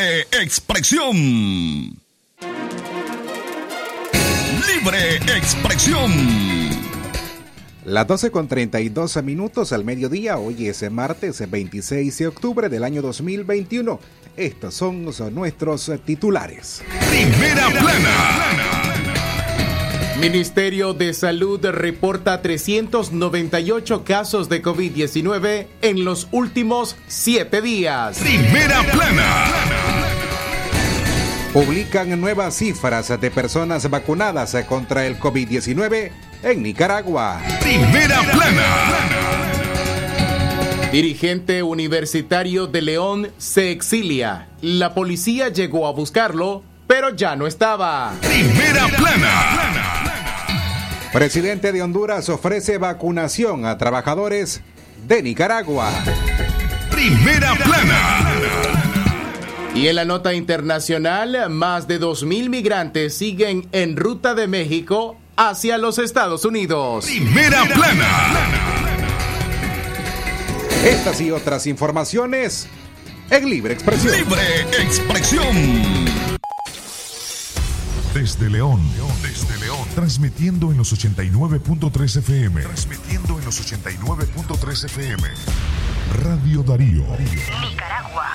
Libre expresión. Libre expresión. Las 12 con 32 minutos al mediodía, hoy es martes 26 de octubre del año 2021. Estos son nuestros titulares. Primera plana. Ministerio de Salud reporta 398 casos de COVID-19 en los últimos siete días. Primera plana. Publican nuevas cifras de personas vacunadas contra el COVID-19 en Nicaragua. Primera plana. Dirigente universitario de León se exilia. La policía llegó a buscarlo, pero ya no estaba. Primera plana. Presidente de Honduras ofrece vacunación a trabajadores de Nicaragua. Primera plana. Y en la nota internacional, más de 2.000 migrantes siguen en ruta de México hacia los Estados Unidos. Primera plana. Estas y otras informaciones en Libre Expresión. Libre expresión. Desde León, desde León, transmitiendo en los 89.3 FM. Transmitiendo en los 89.3 FM. Radio Darío. Nicaragua.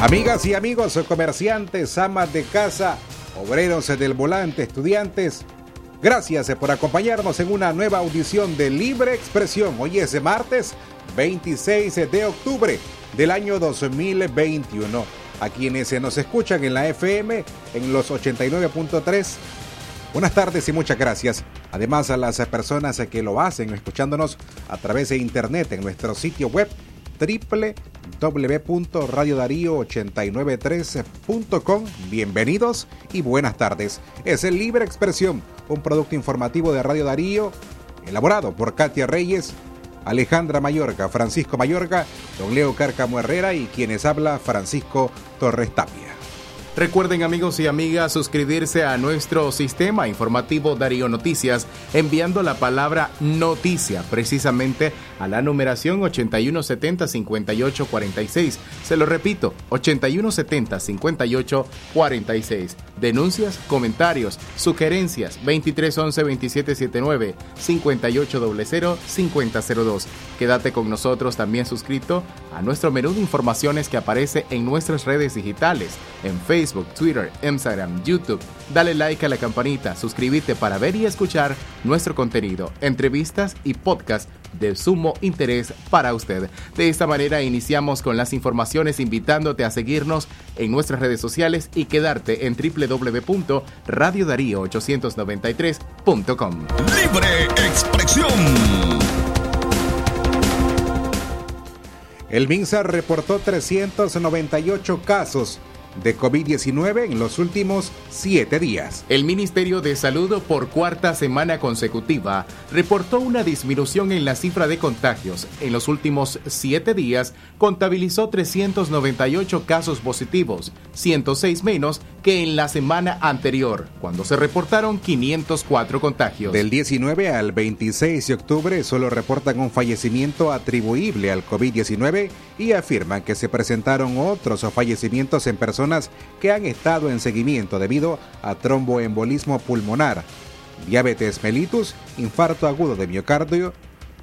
Amigas y amigos comerciantes, amas de casa, obreros del volante, estudiantes, gracias por acompañarnos en una nueva audición de Libre Expresión. Hoy es martes 26 de octubre del año 2021. A quienes nos escuchan en la FM en los 89.3, buenas tardes y muchas gracias. Además a las personas que lo hacen escuchándonos a través de internet en nuestro sitio web www.radiodarío893.com. Bienvenidos y buenas tardes. Es el Libre Expresión, un producto informativo de Radio Darío, elaborado por Katia Reyes, Alejandra Mayorga, Francisco Mayorga, Don Leo Cárcamo Herrera y quienes habla Francisco Torres Tapia. Recuerden amigos y amigas suscribirse a nuestro sistema informativo Darío Noticias enviando la palabra noticia precisamente a la numeración 8170-5846. Se lo repito, 8170-5846. Denuncias, comentarios, sugerencias 2311-2779, 5800-5002. Quédate con nosotros también suscrito a nuestro menú de informaciones que aparece en nuestras redes digitales, en Facebook, Twitter, Instagram, YouTube. Dale like a la campanita, suscríbete para ver y escuchar nuestro contenido, entrevistas y podcast de sumo interés para usted. De esta manera iniciamos con las informaciones invitándote a seguirnos en nuestras redes sociales y quedarte en www.radiodarío893.com. Libre expresión. El MINSA reportó 398 casos de COVID-19 en los últimos siete días. El Ministerio de Salud por cuarta semana consecutiva reportó una disminución en la cifra de contagios. En los últimos siete días contabilizó 398 casos positivos, 106 menos que en la semana anterior, cuando se reportaron 504 contagios. Del 19 al 26 de octubre solo reportan un fallecimiento atribuible al COVID-19 y afirman que se presentaron otros fallecimientos en personas que han estado en seguimiento debido a tromboembolismo pulmonar, diabetes mellitus, infarto agudo de miocardio,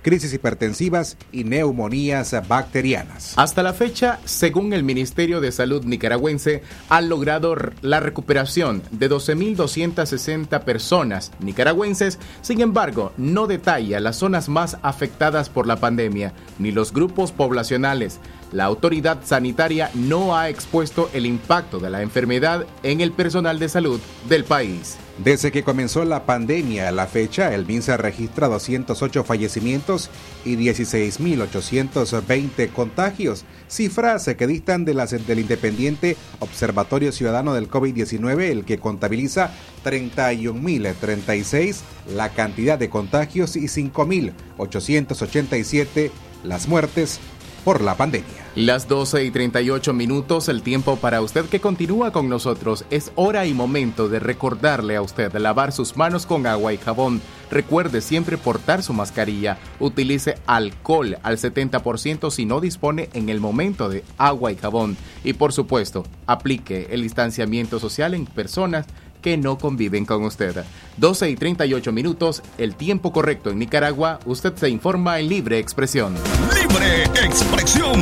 crisis hipertensivas y neumonías bacterianas. Hasta la fecha, según el Ministerio de Salud nicaragüense, han logrado la recuperación de 12.260 personas nicaragüenses. Sin embargo, no detalla las zonas más afectadas por la pandemia ni los grupos poblacionales. La autoridad sanitaria no ha expuesto el impacto de la enfermedad en el personal de salud del país. Desde que comenzó la pandemia a la fecha, el MINSA registra 208 fallecimientos y 16.820 contagios, cifras que distan de las del independiente Observatorio Ciudadano del COVID-19, el que contabiliza 31.036 la cantidad de contagios y 5.887 las muertes por la pandemia. Las 12 y 38 minutos, el tiempo para usted que continúa con nosotros. Es hora y momento de recordarle a usted lavar sus manos con agua y jabón. Recuerde siempre portar su mascarilla. Utilice alcohol al 70% si no dispone en el momento de agua y jabón. Y por supuesto, aplique el distanciamiento social en personas que no conviven con usted. 12 y 38 minutos, el tiempo correcto en Nicaragua, usted se informa en libre expresión. Libre expresión.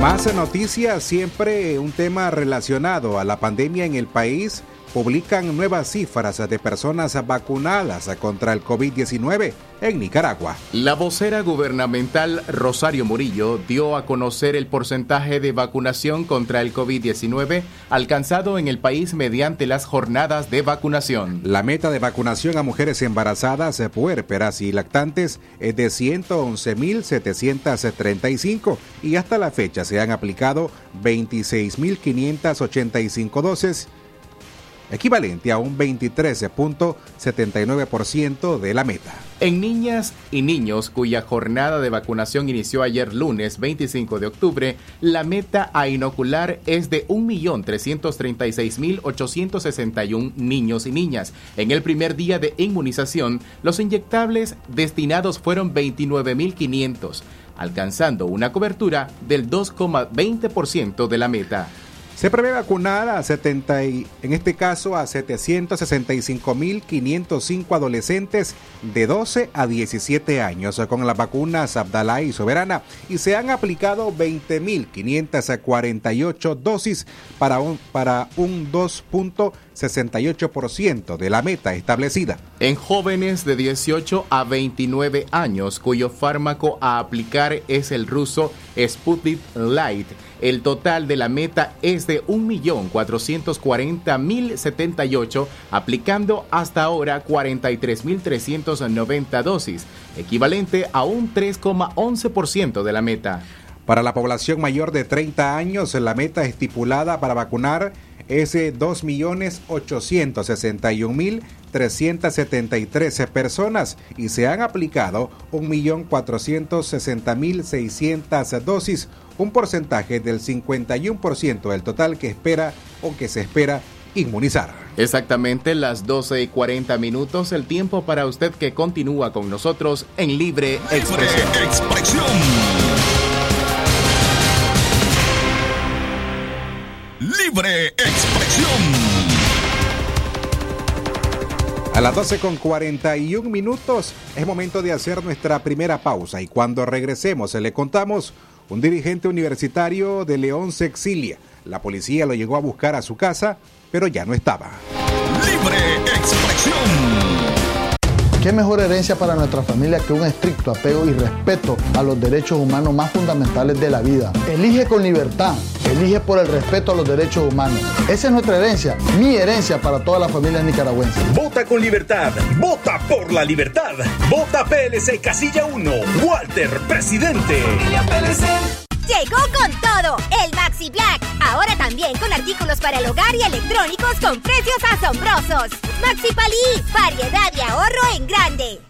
Más noticias, siempre un tema relacionado a la pandemia en el país publican nuevas cifras de personas vacunadas contra el COVID-19 en Nicaragua. La vocera gubernamental Rosario Murillo dio a conocer el porcentaje de vacunación contra el COVID-19 alcanzado en el país mediante las jornadas de vacunación. La meta de vacunación a mujeres embarazadas, puérperas y lactantes es de 111.735 y hasta la fecha se han aplicado 26.585 dosis equivalente a un 23.79% de la meta. En niñas y niños cuya jornada de vacunación inició ayer lunes 25 de octubre, la meta a inocular es de 1.336.861 niños y niñas. En el primer día de inmunización, los inyectables destinados fueron 29.500, alcanzando una cobertura del 2,20% de la meta. Se prevé vacunar a 70 en este caso a 765.505 adolescentes de 12 a 17 años con las vacunas Abdalá y Soberana y se han aplicado 20.548 dosis para un, para un 2.68% de la meta establecida. En jóvenes de 18 a 29 años cuyo fármaco a aplicar es el ruso Sputnik Light el total de la meta es de 1.440.078, aplicando hasta ahora 43.390 dosis, equivalente a un 3,11% de la meta. Para la población mayor de 30 años, la meta estipulada para vacunar es de 2.861.373 personas y se han aplicado 1.460.600 dosis, un porcentaje del 51% del total que espera o que se espera inmunizar. Exactamente las 12 y 40 minutos, el tiempo para usted que continúa con nosotros en Libre Expresión. Libre expresión. Libre expresión. A las 12 con 41 minutos es momento de hacer nuestra primera pausa y cuando regresemos le contamos un dirigente universitario de León se exilia. La policía lo llegó a buscar a su casa, pero ya no estaba. Libre expresión. ¿Qué mejor herencia para nuestra familia que un estricto apego y respeto a los derechos humanos más fundamentales de la vida? Elige con libertad, elige por el respeto a los derechos humanos. Esa es nuestra herencia, mi herencia para toda la familia nicaragüense. Vota con libertad, vota por la libertad. Vota PLC Casilla 1, Walter, presidente. Llegó con todo el Maxi Black. Ahora también con artículos para el hogar y electrónicos con precios asombrosos. Maxi Palí, variedad y ahorro en grande.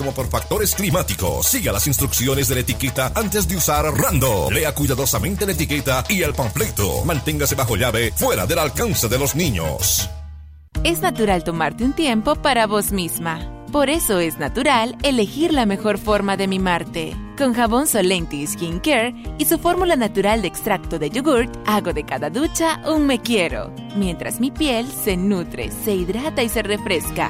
por factores climáticos. Siga las instrucciones de la etiqueta antes de usar Rando. Lea cuidadosamente la etiqueta y el panfleto. Manténgase bajo llave, fuera del alcance de los niños. Es natural tomarte un tiempo para vos misma. Por eso es natural elegir la mejor forma de mimarte. Con jabón Solenti Skin Care y su fórmula natural de extracto de yogurt, hago de cada ducha un me quiero, mientras mi piel se nutre, se hidrata y se refresca.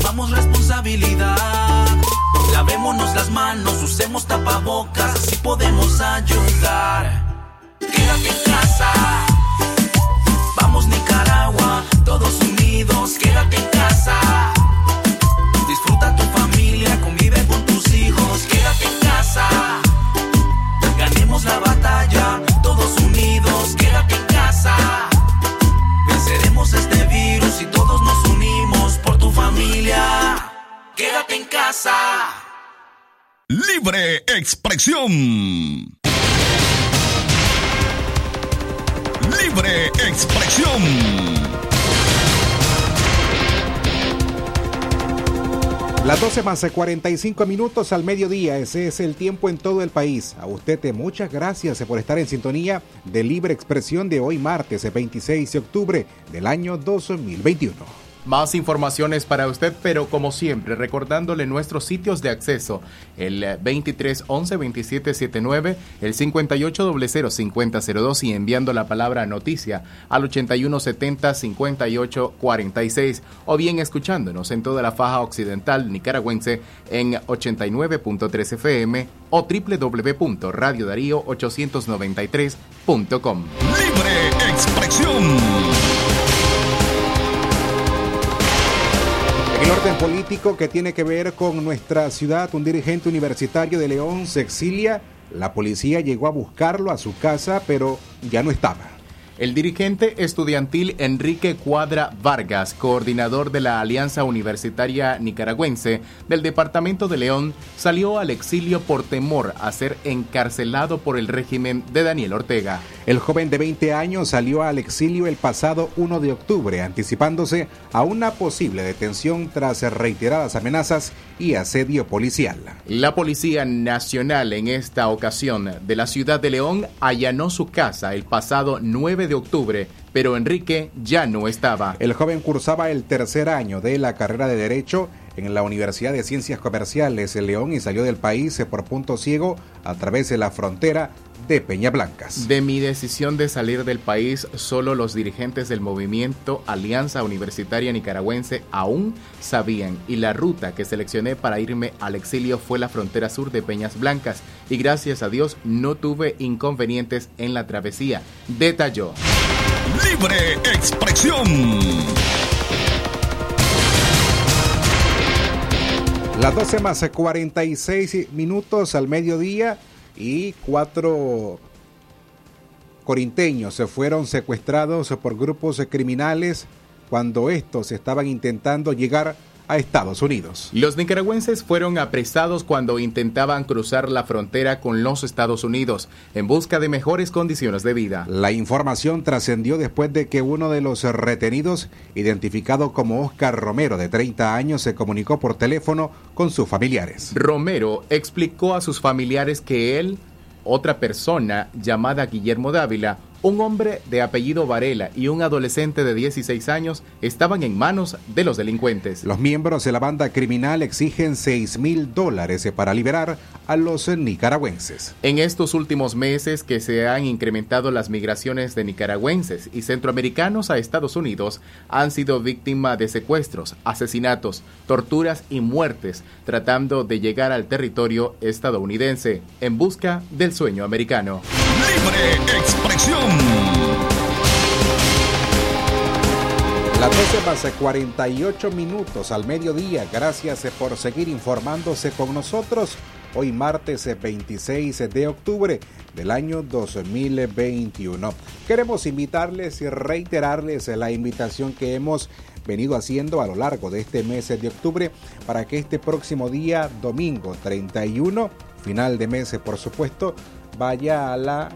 asumamos responsabilidad. Lavémonos las manos, usemos tapabocas, así podemos ayudar. Quédate en casa. Vamos Nicaragua, todos unidos, quédate en casa. Disfruta tu familia, convive con tus hijos, quédate en casa. Libre expresión. Libre expresión. Las 12 más 45 minutos al mediodía, ese es el tiempo en todo el país. A usted eh, muchas gracias por estar en sintonía de Libre Expresión de hoy martes 26 de octubre del año 2021. Más informaciones para usted, pero como siempre, recordándole nuestros sitios de acceso, el 2311-2779, el 5800-5002 y enviando la palabra noticia al 8170-5846 o bien escuchándonos en toda la faja occidental nicaragüense en 89.3 FM o www.radiodarío893.com. Libre expresión. Orden político que tiene que ver con nuestra ciudad, un dirigente universitario de León se exilia. La policía llegó a buscarlo a su casa, pero ya no estaba. El dirigente estudiantil Enrique Cuadra Vargas, coordinador de la Alianza Universitaria Nicaragüense del Departamento de León, salió al exilio por temor a ser encarcelado por el régimen de Daniel Ortega. El joven de 20 años salió al exilio el pasado 1 de octubre, anticipándose a una posible detención tras reiteradas amenazas y asedio policial. La Policía Nacional en esta ocasión de la ciudad de León allanó su casa el pasado 9 de octubre, pero Enrique ya no estaba. El joven cursaba el tercer año de la carrera de Derecho en la Universidad de Ciencias Comerciales de León y salió del país por punto ciego a través de la frontera de Peña Blancas. De mi decisión de salir del país, solo los dirigentes del movimiento Alianza Universitaria Nicaragüense aún sabían y la ruta que seleccioné para irme al exilio fue la frontera sur de Peñas Blancas y gracias a Dios no tuve inconvenientes en la travesía, detalló. Libre expresión. Las 12 más 46 minutos al mediodía y cuatro corinteños se fueron secuestrados por grupos criminales cuando estos estaban intentando llegar a Estados Unidos. Los nicaragüenses fueron apresados cuando intentaban cruzar la frontera con los Estados Unidos en busca de mejores condiciones de vida. La información trascendió después de que uno de los retenidos, identificado como Oscar Romero, de 30 años, se comunicó por teléfono con sus familiares. Romero explicó a sus familiares que él, otra persona llamada Guillermo Dávila, un hombre de apellido Varela y un adolescente de 16 años estaban en manos de los delincuentes. Los miembros de la banda criminal exigen 6 mil dólares para liberar a los nicaragüenses. En estos últimos meses que se han incrementado las migraciones de nicaragüenses y centroamericanos a Estados Unidos, han sido víctimas de secuestros, asesinatos, torturas y muertes, tratando de llegar al territorio estadounidense en busca del sueño americano. Libre expresión. Las 12 más 48 minutos al mediodía. Gracias por seguir informándose con nosotros. Hoy martes 26 de octubre del año 2021. Queremos invitarles y reiterarles la invitación que hemos venido haciendo a lo largo de este mes de octubre para que este próximo día, domingo 31, final de mes por supuesto, vaya a la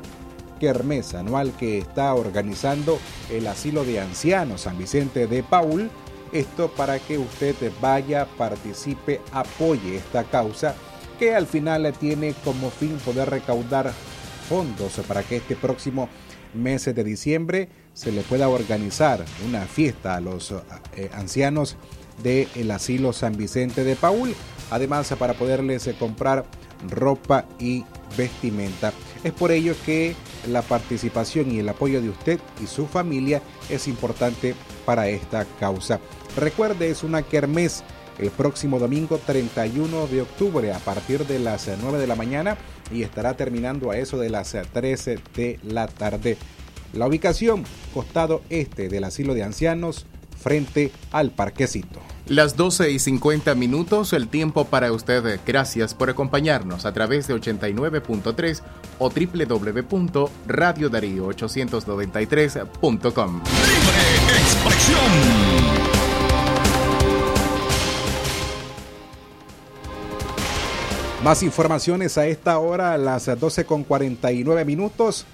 kermés anual que está organizando el Asilo de Ancianos San Vicente de Paul. Esto para que usted vaya, participe, apoye esta causa que al final tiene como fin poder recaudar fondos para que este próximo mes de diciembre se le pueda organizar una fiesta a los eh, ancianos del asilo San Vicente de Paul, además para poderles comprar ropa y vestimenta. Es por ello que la participación y el apoyo de usted y su familia es importante para esta causa. Recuerde, es una kermés el próximo domingo 31 de octubre a partir de las 9 de la mañana y estará terminando a eso de las 13 de la tarde. La ubicación, costado este del asilo de ancianos, frente al parquecito. Las 12 y 50 minutos, el tiempo para usted. Gracias por acompañarnos a través de 89.3 o www.radiodarío893.com. Libre expresión. Más informaciones a esta hora, a las 12 con 49 minutos.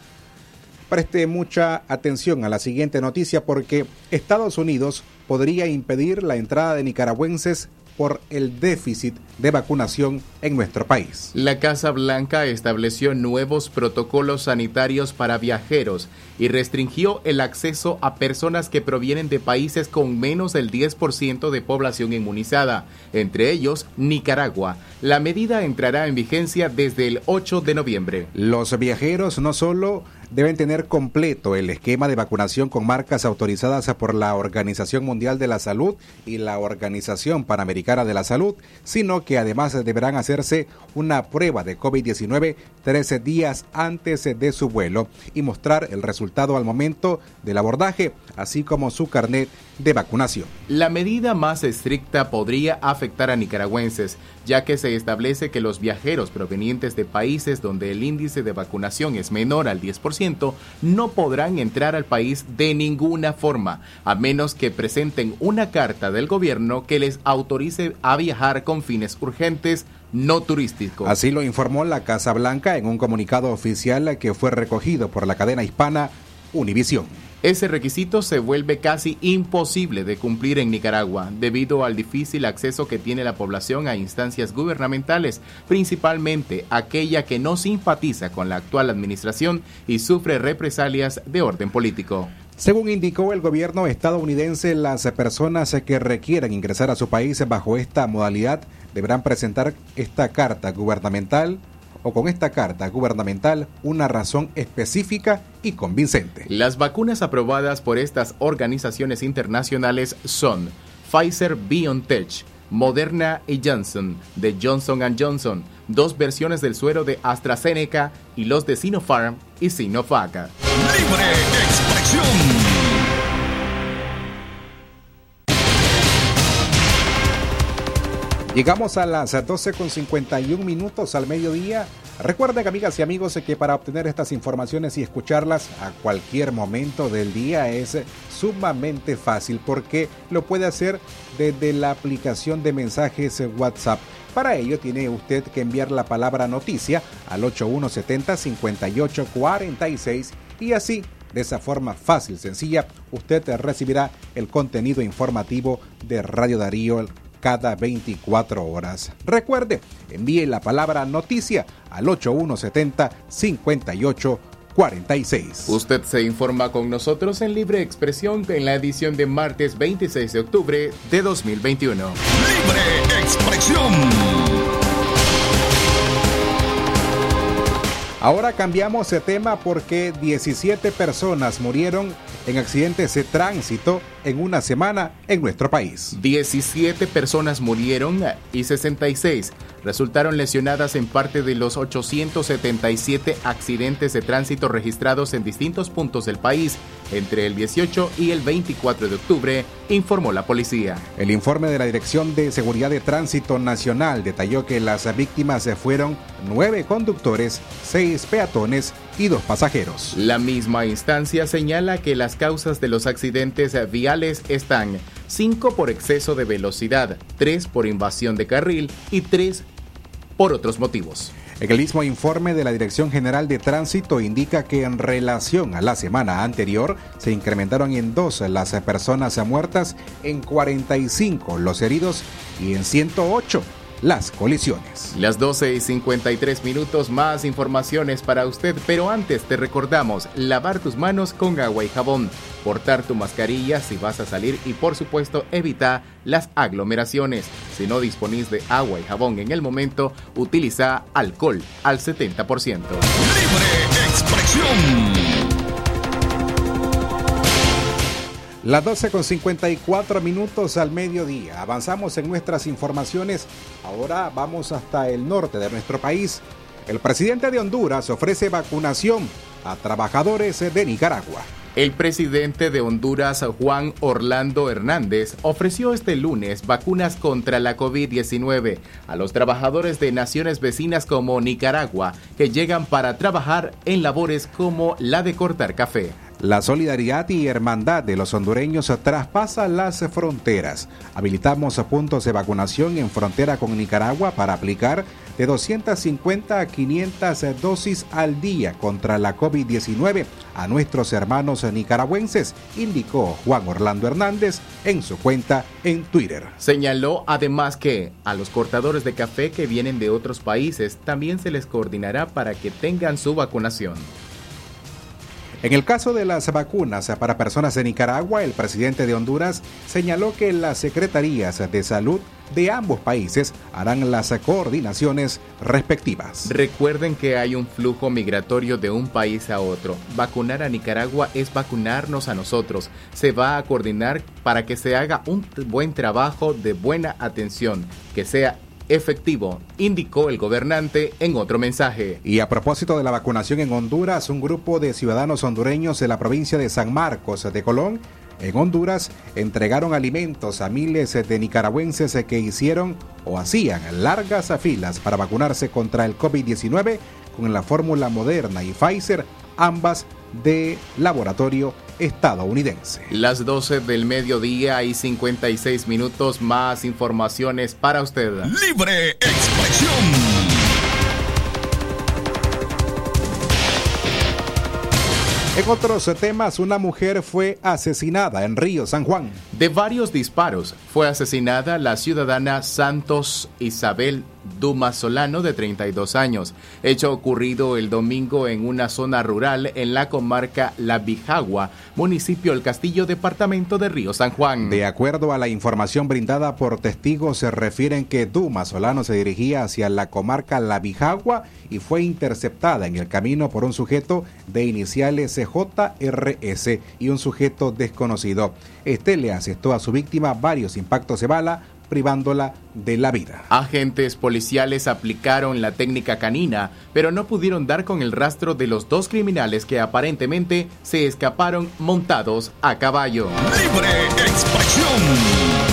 Preste mucha atención a la siguiente noticia porque Estados Unidos podría impedir la entrada de nicaragüenses por el déficit de vacunación en nuestro país. La Casa Blanca estableció nuevos protocolos sanitarios para viajeros y restringió el acceso a personas que provienen de países con menos del 10% de población inmunizada, entre ellos Nicaragua. La medida entrará en vigencia desde el 8 de noviembre. Los viajeros no solo deben tener completo el esquema de vacunación con marcas autorizadas por la Organización Mundial de la Salud y la Organización Panamericana de la Salud, sino que además deberán hacerse una prueba de COVID-19 13 días antes de su vuelo y mostrar el resultado al momento del abordaje, así como su carnet de vacunación. La medida más estricta podría afectar a nicaragüenses, ya que se establece que los viajeros provenientes de países donde el índice de vacunación es menor al 10% no podrán entrar al país de ninguna forma, a menos que presenten una carta del gobierno que les autorice a viajar con fines urgentes no turísticos. Así lo informó la Casa Blanca en un comunicado oficial que fue recogido por la cadena hispana Univisión. Ese requisito se vuelve casi imposible de cumplir en Nicaragua debido al difícil acceso que tiene la población a instancias gubernamentales, principalmente aquella que no simpatiza con la actual administración y sufre represalias de orden político. Según indicó el gobierno estadounidense, las personas que requieran ingresar a su país bajo esta modalidad deberán presentar esta carta gubernamental o con esta carta gubernamental una razón específica y convincente. Las vacunas aprobadas por estas organizaciones internacionales son Pfizer BioNTech, Moderna y Johnson de Johnson ⁇ Johnson, dos versiones del suero de AstraZeneca y los de Sinopharm y Sinovac. Libre expresión. Llegamos a las 12 con 51 minutos al mediodía. Recuerden, amigas y amigos, que para obtener estas informaciones y escucharlas a cualquier momento del día es sumamente fácil porque lo puede hacer desde la aplicación de mensajes WhatsApp. Para ello tiene usted que enviar la palabra noticia al 8170 5846 y así de esa forma fácil, sencilla, usted recibirá el contenido informativo de Radio Darío cada 24 horas. Recuerde, envíe la palabra noticia al 8170 5846 Usted se informa con nosotros en Libre Expresión en la edición de martes 26 de octubre de 2021. Libre Expresión. Ahora cambiamos de tema porque 17 personas murieron en accidentes de tránsito en una semana en nuestro país. 17 personas murieron y 66 resultaron lesionadas en parte de los 877 accidentes de tránsito registrados en distintos puntos del país entre el 18 y el 24 de octubre, informó la policía. El informe de la Dirección de Seguridad de Tránsito Nacional detalló que las víctimas fueron nueve conductores, seis peatones y dos pasajeros. La misma instancia señala que las causas de los accidentes viales están 5 por exceso de velocidad, 3 por invasión de carril y 3 por otros motivos. El mismo informe de la Dirección General de Tránsito indica que en relación a la semana anterior se incrementaron en dos las personas muertas, en 45 los heridos y en 108 las colisiones. Las 12 y 53 minutos más informaciones para usted, pero antes te recordamos lavar tus manos con agua y jabón, portar tu mascarilla si vas a salir y por supuesto evita las aglomeraciones. Si no disponís de agua y jabón en el momento, utiliza alcohol al 70%. Libre expresión. Las 12 con 54 minutos al mediodía. Avanzamos en nuestras informaciones. Ahora vamos hasta el norte de nuestro país. El presidente de Honduras ofrece vacunación a trabajadores de Nicaragua. El presidente de Honduras, Juan Orlando Hernández, ofreció este lunes vacunas contra la COVID-19 a los trabajadores de naciones vecinas como Nicaragua que llegan para trabajar en labores como la de cortar café. La solidaridad y hermandad de los hondureños traspasa las fronteras. Habilitamos puntos de vacunación en frontera con Nicaragua para aplicar de 250 a 500 dosis al día contra la COVID-19 a nuestros hermanos nicaragüenses, indicó Juan Orlando Hernández en su cuenta en Twitter. Señaló además que a los cortadores de café que vienen de otros países también se les coordinará para que tengan su vacunación. En el caso de las vacunas para personas de Nicaragua, el presidente de Honduras señaló que las secretarías de salud de ambos países harán las coordinaciones respectivas. Recuerden que hay un flujo migratorio de un país a otro. Vacunar a Nicaragua es vacunarnos a nosotros. Se va a coordinar para que se haga un buen trabajo de buena atención, que sea efectivo, indicó el gobernante en otro mensaje. Y a propósito de la vacunación en Honduras, un grupo de ciudadanos hondureños de la provincia de San Marcos de Colón en Honduras entregaron alimentos a miles de nicaragüenses que hicieron o hacían largas filas para vacunarse contra el COVID-19 con la fórmula Moderna y Pfizer, ambas de laboratorio estadounidense. Las 12 del mediodía y 56 minutos más informaciones para usted. Libre expresión. En otros temas, una mujer fue asesinada en Río San Juan. De varios disparos fue asesinada la ciudadana Santos Isabel Dumas Solano, de 32 años, hecho ocurrido el domingo en una zona rural en la comarca La Bijagua, municipio El Castillo, departamento de Río San Juan. De acuerdo a la información brindada por testigos, se refieren que Dumas Solano se dirigía hacia la comarca La Bijagua y fue interceptada en el camino por un sujeto de iniciales JRS y un sujeto desconocido. Este le asestó a su víctima varios impactos de bala, privándola de la vida. Agentes policiales aplicaron la técnica canina, pero no pudieron dar con el rastro de los dos criminales que aparentemente se escaparon montados a caballo. Libre expresión.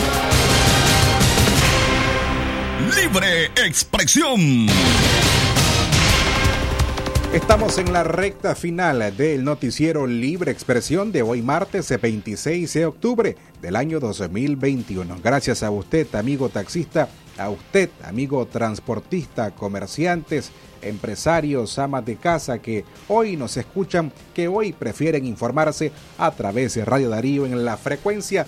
Libre Expresión. Estamos en la recta final del noticiero Libre Expresión de hoy martes 26 de octubre del año 2021. Gracias a usted, amigo taxista, a usted, amigo transportista, comerciantes, empresarios, amas de casa que hoy nos escuchan, que hoy prefieren informarse a través de Radio Darío en la frecuencia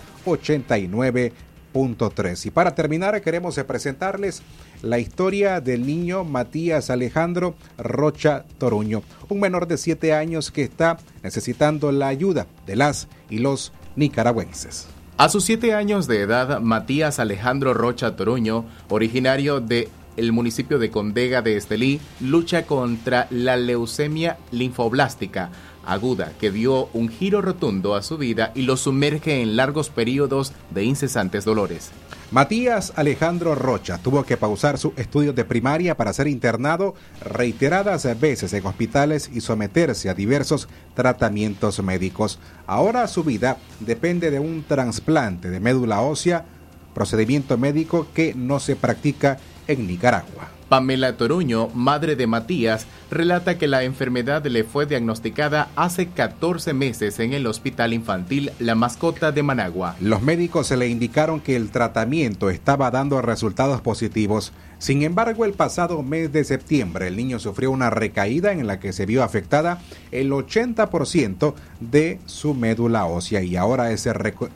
89.3. Y para terminar queremos presentarles la historia del niño Matías Alejandro Rocha Toruño, un menor de 7 años que está necesitando la ayuda de las y los nicaragüenses. A sus 7 años de edad, Matías Alejandro Rocha Toruño, originario de el municipio de Condega de Estelí, lucha contra la leucemia linfoblástica aguda que dio un giro rotundo a su vida y lo sumerge en largos periodos de incesantes dolores. Matías Alejandro Rocha tuvo que pausar sus estudios de primaria para ser internado reiteradas veces en hospitales y someterse a diversos tratamientos médicos. Ahora su vida depende de un trasplante de médula ósea, procedimiento médico que no se practica en Nicaragua. Pamela Toruño, madre de Matías, relata que la enfermedad le fue diagnosticada hace 14 meses en el Hospital Infantil La Mascota de Managua. Los médicos se le indicaron que el tratamiento estaba dando resultados positivos. Sin embargo, el pasado mes de septiembre el niño sufrió una recaída en la que se vio afectada el 80% de su médula ósea y ahora es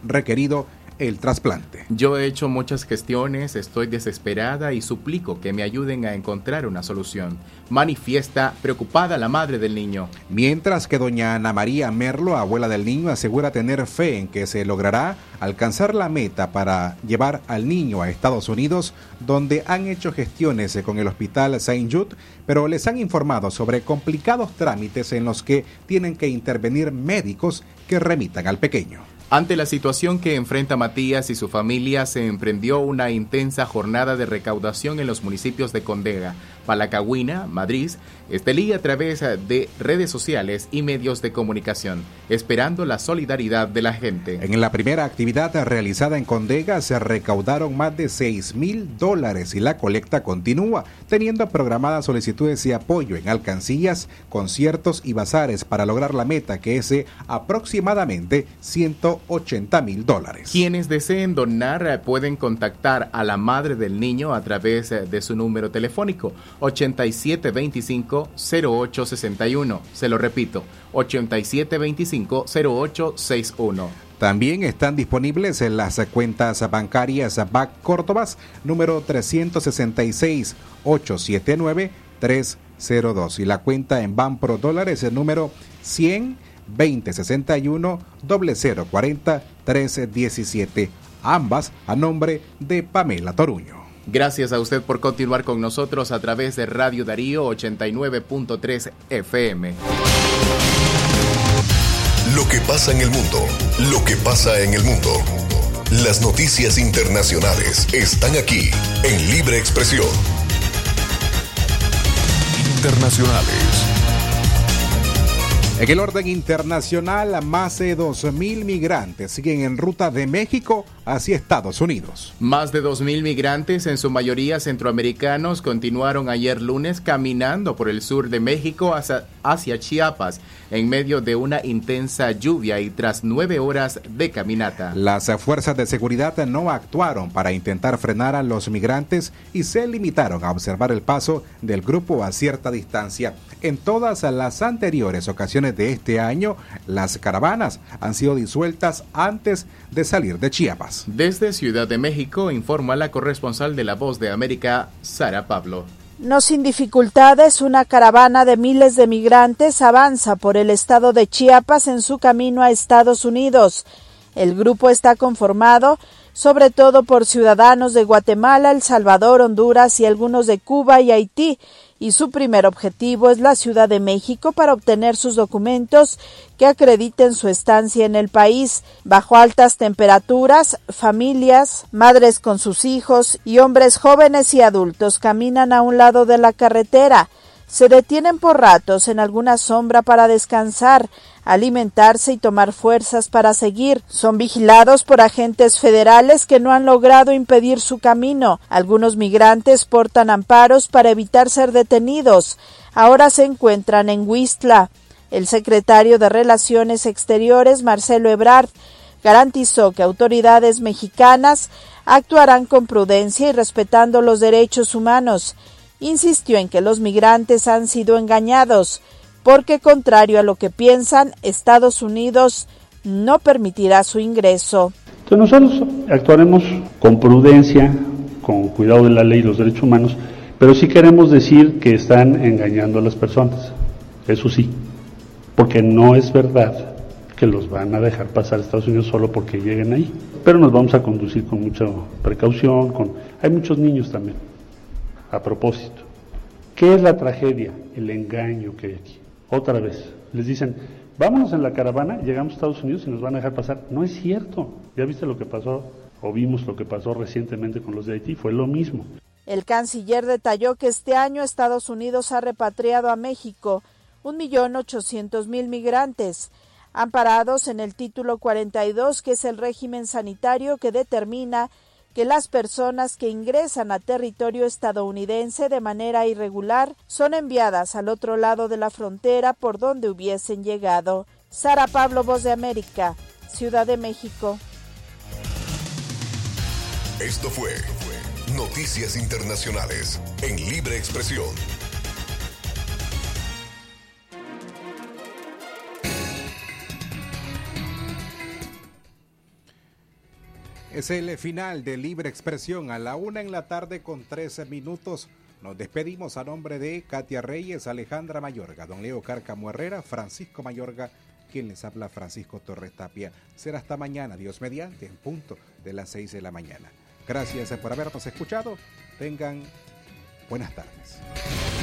requerido el trasplante. Yo he hecho muchas gestiones, estoy desesperada y suplico que me ayuden a encontrar una solución. Manifiesta preocupada la madre del niño. Mientras que doña Ana María Merlo, abuela del niño, asegura tener fe en que se logrará alcanzar la meta para llevar al niño a Estados Unidos, donde han hecho gestiones con el hospital Saint Jude, pero les han informado sobre complicados trámites en los que tienen que intervenir médicos que remitan al pequeño. Ante la situación que enfrenta Matías y su familia, se emprendió una intensa jornada de recaudación en los municipios de Condega, Palacagüina, Madrid, Estelí a través de redes sociales y medios de comunicación, esperando la solidaridad de la gente. En la primera actividad realizada en Condega se recaudaron más de 6 mil dólares y la colecta continúa, teniendo programadas solicitudes de apoyo en alcancías, conciertos y bazares para lograr la meta que es aproximadamente 180 mil dólares. Quienes deseen donar pueden contactar a la madre del niño a través de su número telefónico 8725-0861. Se lo repito, 8725-0861. También están disponibles en las cuentas bancarias BAC Córdobas, número 366 879 302 y la cuenta en Banpro Dólares, el número 100 2061 0040 317, ambas a nombre de Pamela Toruño. Gracias a usted por continuar con nosotros a través de Radio Darío 89.3 FM. Lo que pasa en el mundo, lo que pasa en el mundo. Las noticias internacionales están aquí en Libre Expresión. Internacionales. En el orden internacional, más de 2.000 migrantes siguen en ruta de México hacia Estados Unidos. Más de 2.000 migrantes, en su mayoría centroamericanos, continuaron ayer lunes caminando por el sur de México hacia, hacia Chiapas en medio de una intensa lluvia y tras nueve horas de caminata. Las fuerzas de seguridad no actuaron para intentar frenar a los migrantes y se limitaron a observar el paso del grupo a cierta distancia. En todas las anteriores ocasiones de este año, las caravanas han sido disueltas antes de salir de Chiapas. Desde Ciudad de México informa la corresponsal de La Voz de América, Sara Pablo. No sin dificultades, una caravana de miles de migrantes avanza por el estado de Chiapas en su camino a Estados Unidos. El grupo está conformado sobre todo por ciudadanos de Guatemala, El Salvador, Honduras y algunos de Cuba y Haití, y su primer objetivo es la Ciudad de México para obtener sus documentos que acrediten su estancia en el país. Bajo altas temperaturas, familias, madres con sus hijos y hombres jóvenes y adultos caminan a un lado de la carretera. se detienen por ratos en alguna sombra para descansar, alimentarse y tomar fuerzas para seguir. Son vigilados por agentes federales que no han logrado impedir su camino. Algunos migrantes portan amparos para evitar ser detenidos. Ahora se encuentran en Huistla. El secretario de Relaciones Exteriores, Marcelo Ebrard, garantizó que autoridades mexicanas actuarán con prudencia y respetando los derechos humanos. Insistió en que los migrantes han sido engañados, porque contrario a lo que piensan, Estados Unidos no permitirá su ingreso. Entonces nosotros actuaremos con prudencia, con cuidado de la ley y los derechos humanos, pero sí queremos decir que están engañando a las personas. Eso sí porque no es verdad que los van a dejar pasar a Estados Unidos solo porque lleguen ahí. Pero nos vamos a conducir con mucha precaución, con... hay muchos niños también. A propósito, ¿qué es la tragedia? El engaño que hay aquí. Otra vez, les dicen, vámonos en la caravana, llegamos a Estados Unidos y nos van a dejar pasar. No es cierto. ¿Ya viste lo que pasó o vimos lo que pasó recientemente con los de Haití? Fue lo mismo. El canciller detalló que este año Estados Unidos ha repatriado a México un millón ochocientos mil migrantes, amparados en el título 42, que es el régimen sanitario que determina que las personas que ingresan a territorio estadounidense de manera irregular son enviadas al otro lado de la frontera por donde hubiesen llegado. Sara Pablo, Voz de América, Ciudad de México. Esto fue Noticias Internacionales en Libre Expresión. Es el final de Libre Expresión a la una en la tarde con 13 minutos. Nos despedimos a nombre de Katia Reyes, Alejandra Mayorga, don Leo Cárcamo Herrera, Francisco Mayorga, quien les habla Francisco Torres Tapia. Será hasta mañana, Dios mediante, en punto de las 6 de la mañana. Gracias por habernos escuchado. Tengan buenas tardes